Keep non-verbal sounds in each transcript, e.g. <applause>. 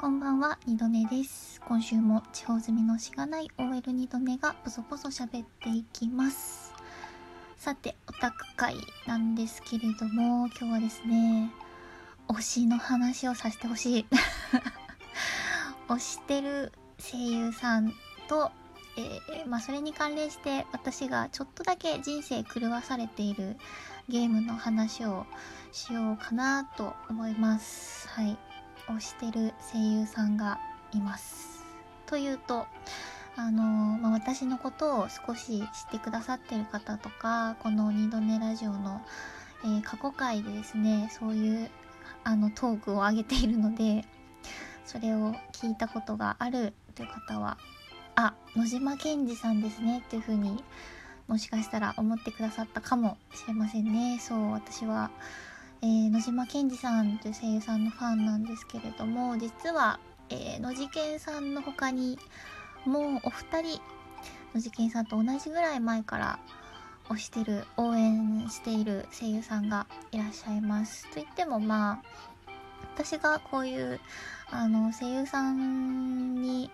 こんばんは、二度寝です。今週も地方済みのしがない OL 二度寝がポソポソ喋っていきます。さて、オタク会なんですけれども、今日はですね、推しの話をさせてほしい。<laughs> 推してる声優さんと、えーまあそれに関連して私がちょっとだけ人生狂わされているゲームの話をしようかなと思います。はい。推してる声優さんがいます。というと、あのまあ、私のことを少し知ってくださってる方とか、この二度寝ラジオの、えー過去回でですね、そういうあのトークを上げているので、それを聞いたことがあるという方は、あ、野島健二さんですねっていう風にもしかしたら思ってくださったかもしれませんね。そう、私は、えー野島健二さんという声優さんのファンなんですけれども、実は、えー野次健さんの他に、もうお二人、野次健さんと同じぐらい前から推してる、応援している声優さんがいらっしゃいます。といってもまあ、私がこういう、あの、声優さんに、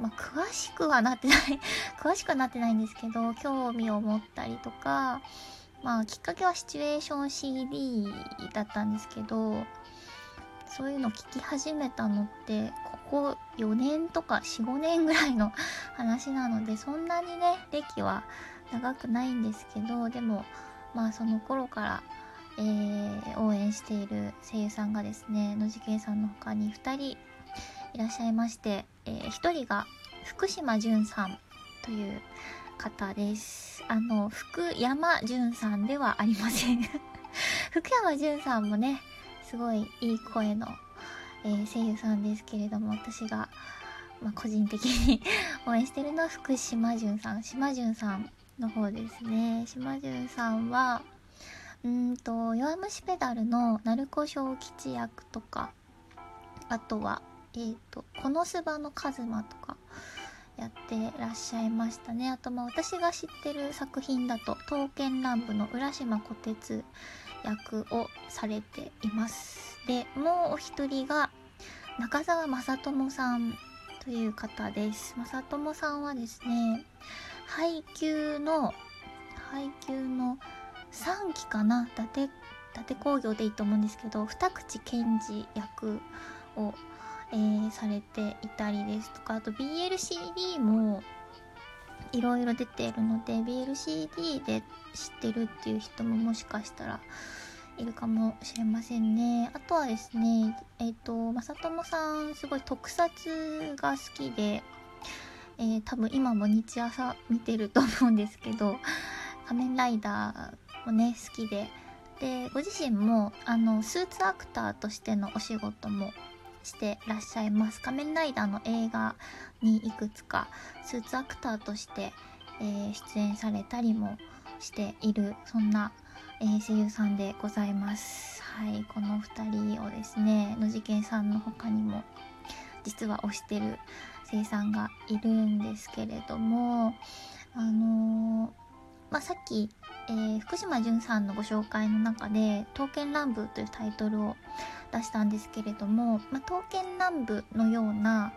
まあ、詳しくはなってない <laughs> 詳しくはなってないんですけど、興味を持ったりとか、まあ、きっかけはシチュエーション CD だったんですけど、そういうの聞き始めたのって、ここ4年とか4、5年ぐらいの <laughs> 話なので、そんなにね、歴は長くないんですけど、でも、まあその頃から、えー応援している声優さんがですね、野次健さんの他に2人いらっしゃいまして、えー1人が福島淳さんという方です。あの、福山潤さんではありません。<laughs> 福山潤さんもね、すごいいい声の、えー声優さんですけれども、私が、まあ、個人的に <laughs> 応援してるのは福島潤さん、島潤さんの方ですね。島潤さんは、うんと、弱虫ペダルの鳴子小吉役とか、あとは、えっ、と、このスバのカズマとか、やってらっしゃいましたね。あと、まあ、私が知ってる作品だと、刀剣乱舞の浦島小鉄役をされています。で、もうお一人が、中澤正智さんという方です。正智さんはですね、配給の、配給の3期かな伊達、伊達工業でいいと思うんですけど、二口賢治役をえーされていたりですとかあと BLCD もいろいろ出ているので BLCD で知ってるっていう人ももしかしたらいるかもしれませんね。あとはですねえっ、と正友さんすごい特撮が好きで、えー多分今も日朝見てると思うんですけど <laughs> 仮面ライダーもね好きで。でご自身もあのスーツアクターとしてのお仕事もしてらっしゃいます。仮面ライダーの映画にいくつかスーツアクターとして、えー出演されたりもしているそんな、えー声優さんでございます。はいこの2人をですね野次健さんの他にも実は推してる声優さんがいるんですけれどもあのーまあ、さっき、えー福島淳さんのご紹介の中で「刀剣乱舞」というタイトルを出したんですけれども、まあ、刀剣乱舞のような、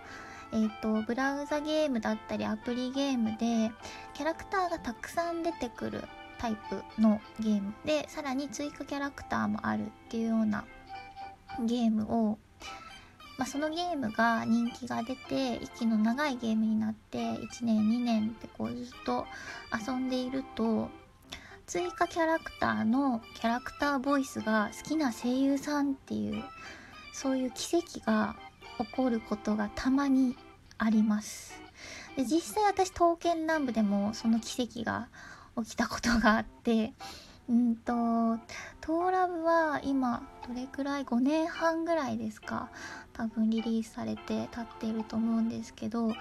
えー、とブラウザゲームだったりアプリゲームでキャラクターがたくさん出てくるタイプのゲームでさらに追加キャラクターもあるっていうようなゲームを、まあ、そのゲームが人気が出て息の長いゲームになって1年2年ってこうずっと遊んでいると追加キャラクターのキャラクターボイスが好きな声優さんっていうそういう奇跡が起こることがたまにあります。で実際私刀剣乱舞でもその奇跡が起きたことがあってうんとトーラブは今どれくらい？5年半ぐらいですか？多分リリースされて経っていると思うんですけどい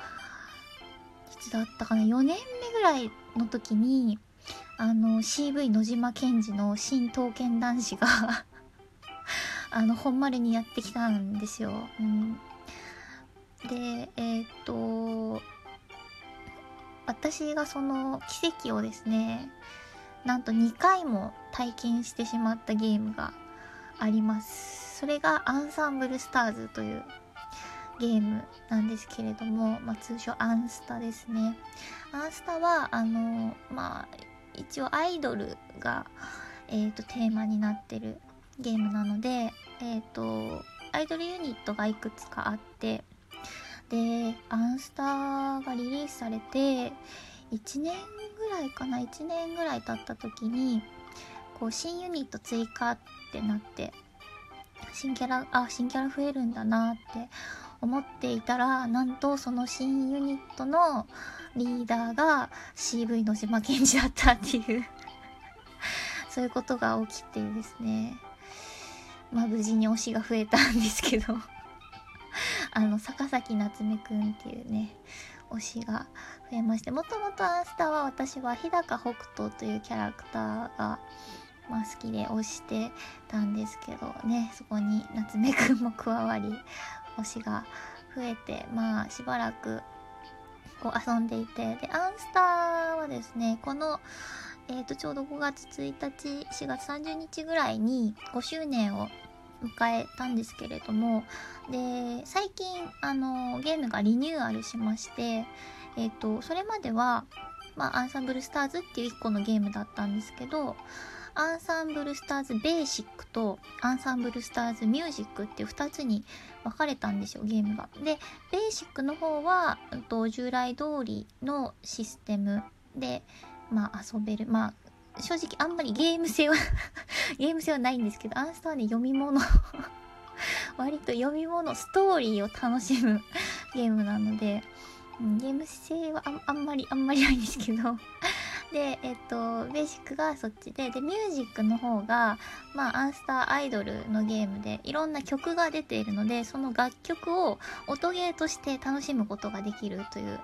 つだったかな？4年目ぐらいの時にあの CV 野島健二の新刀剣男子が <laughs> あの本丸にやってきたんですよ。うん、でえーっと私がその奇跡をですねなんと2回も体験してしまったゲームがあります。それがアンサンブルスターズというゲームなんですけれども、まあ、通称アンスタですね。アンスタは、あの、まあ、一応アイドルが、えーと、テーマになってるゲームなので、え、ー、と、アイドルユニットがいくつかあって、で、アンスターがリリースされて、1年ぐらいかな、1年ぐらい経った時に、こう、新ユニット追加ってなって、新キャラ、あ、新キャラ増えるんだなって思っていたら、なんとその新ユニットのリーダーが CV の島健二だったっていう <laughs> そういうことが起きてですね。まあ無事に推しが増えたんですけど <laughs> あの、坂崎夏目くんっていうね、推しが増えまして、もともとアンスターは私は日高北斗というキャラクターが、まあ、好きで推してたんですけどね、そこに夏目くんも加わり、推しが増えて、まあしばらくこう遊んでいて、で、アンスターはですね、この、え、ー、と、ちょうど5月1日、4月30日ぐらいに5周年を迎えたんですけれども、で、最近、あの、ゲームがリニューアルしまして、えっ、ー、と、それまでは、まあ、アンサンブルスターズっていう1個のゲームだったんですけど、アンサンブルスターズベーシックとアンサンブルスターズミュージックっていう2つに分かれたんですよ、ゲームが。で、ベーシックの方は、うんと、従来通りのシステムで、まあ遊べる。まあ、正直あんまりゲーム性は <laughs> ゲーム性はないんですけど、アンスターね、読み物 <laughs> 割と読み物、ストーリーを楽しむゲームなので、うん、ゲーム性はあんまり、あんまりないんですけどで、えっと、ベーシックがそっちで、で、ミュージックの方が、まあ、アンスターアイドルのゲームで、いろんな曲が出ているので、その楽曲を音ゲーとして楽しむことができるという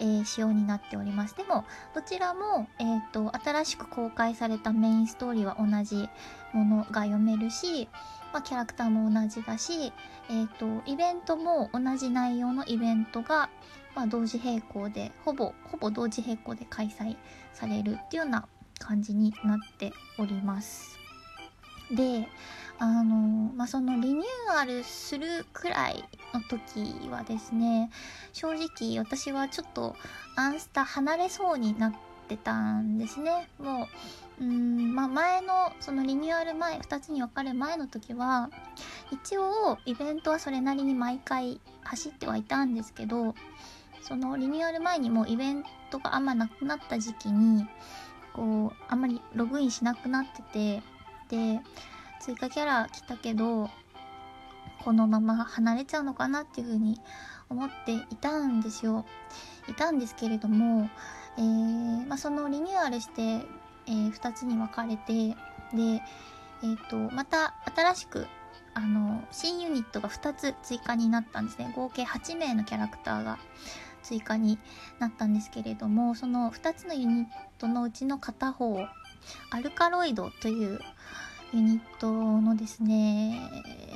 えー、仕様になっております。でも、どちらも、えっ、と、新しく公開されたメインストーリーは同じものが読めるし、まあ、キャラクターも同じだし、えっ、ー、と、イベントも同じ内容のイベントが、まあ、同時並行で、ほぼ、ほぼ同時並行で開催されるっていうような感じになっております。で、あの、まあ、そのリニューアルするくらいの時はですね、正直私はちょっとアンスタ離れそうになってたんですね。もう、うん、まあ、前の、そのリニューアル前、2つに分かれる前の時は、一応イベントはそれなりに毎回走ってはいたんですけど、そのリニューアル前にもイベントがあんまなくなった時期に、こう、あんまりログインしなくなってて、で、追加キャラ来たけど、このまま離れちゃうのかなっていうふうに思っていたんですよ。いたんですけれども、えー、まあ、そのリニューアルして、えー、2つに分かれて、で、えっ、ー、と、また新しく、あの、新ユニットが2つ追加になったんですね。合計8名のキャラクターが追加になったんですけれども、その2つのユニットのうちの片方、アルカロイドという、ユニットのですね、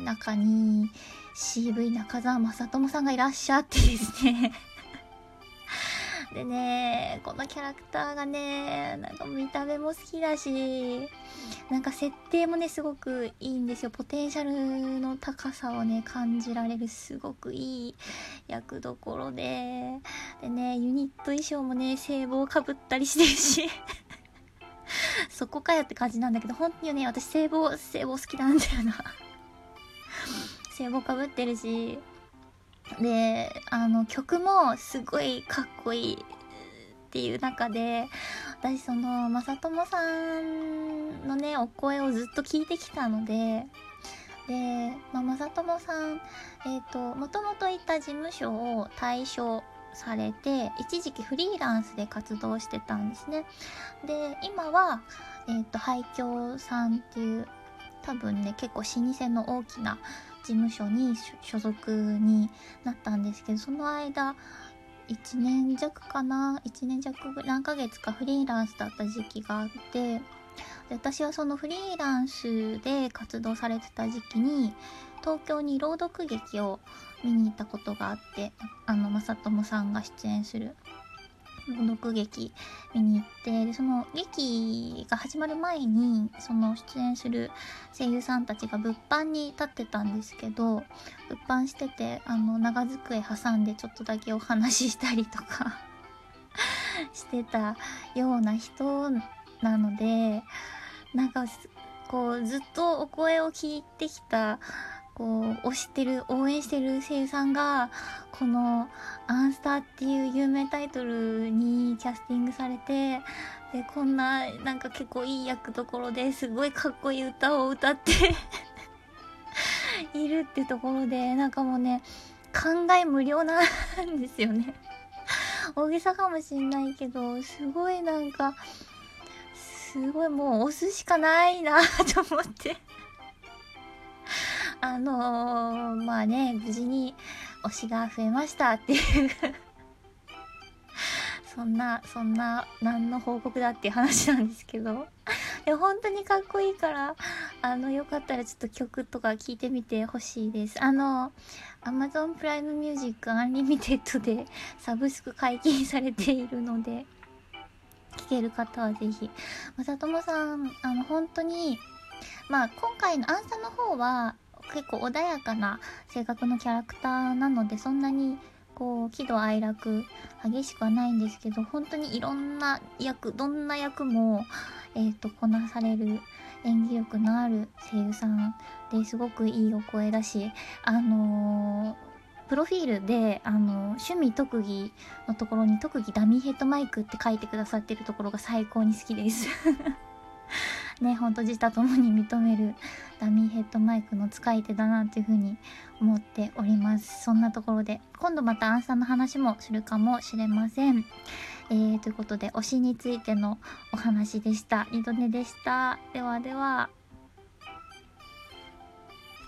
中に CV 中澤正智さんがいらっしゃってですねでね、このキャラクターがね、なんか見た目も好きだし、なんか設定もね、すごくいいんですよ。ポテンシャルの高さをね、感じられるすごくいい役どころで、でね、ユニット衣装もね、聖望かぶったりしてるし。<laughs> そこかよって感じなんだけど、本当にね、私、聖望、聖望好きなんだよな。聖望かぶってるし、で、あの、曲もすごいかっこいいっていう中で、私、その、まさともさんのね、お声をずっと聞いてきたので、で、まあ、まさともさん、えっ、ー、と、もともといた事務所を退所されて一時期フリーランスで活動してたんですね。で今は、えーと、廃墟さんっていう多分ね結構老舗の大きな事務所に所属になったんですけどその間1年弱かな？1年弱何ヶ月かフリーランスだった時期があってで私はそのフリーランスで活動されてた時期に東京に朗読劇を見に行ったことがあってあの正智さんが出演する読劇見に行ってでその劇が始まる前にその出演する声優さんたちが物販に立ってたんですけど物販しててあの長机挟んでちょっとだけお話ししたりとか <laughs> してたような人なのでなんかこうずっとお声を聞いてきたこう推してる応援してる声優さんがこの「アンスター」っていう有名タイトルにキャスティングされてでこんななんか結構いい役どころですごいかっこいい歌を歌って <laughs> いるってところでなんかもうね考え無料なんですよね。大げさかもしんないけどすごいなんかすごいもう推すしかないなと思って。あのー、まあね、無事に推しが増えましたっていう <laughs> そんな、そんな、何の報告だっていう話なんですけど。<laughs> いや、本当にかっこいいから、あの、よかったらちょっと曲とか聴いてみてほしいです。あの、Amazon Prime Music Unlimited でサブスク解禁されているので、聴ける方はぜひ。まさともさん、あの、本当に、まあ、今回のアンサの方は、結構穏やかな性格のキャラクターなのでそんなにこう喜怒哀楽激しくはないんですけど本当にいろんな役どんな役も、えーと、こなされる演技力のある声優さんですごくいいお声だしあのー、プロフィールで、あの、趣味特技のところに特技ダミーヘッドマイクって書いてくださってるところが最高に好きです。ね、ほんと自他ともに認めるダミーヘッドマイクの使い手だなっていうふうに思っております。そんなところで、今度またアンサーの話もするかもしれません。えー、ということで、推しについてのお話でした。二度寝でした。ではでは。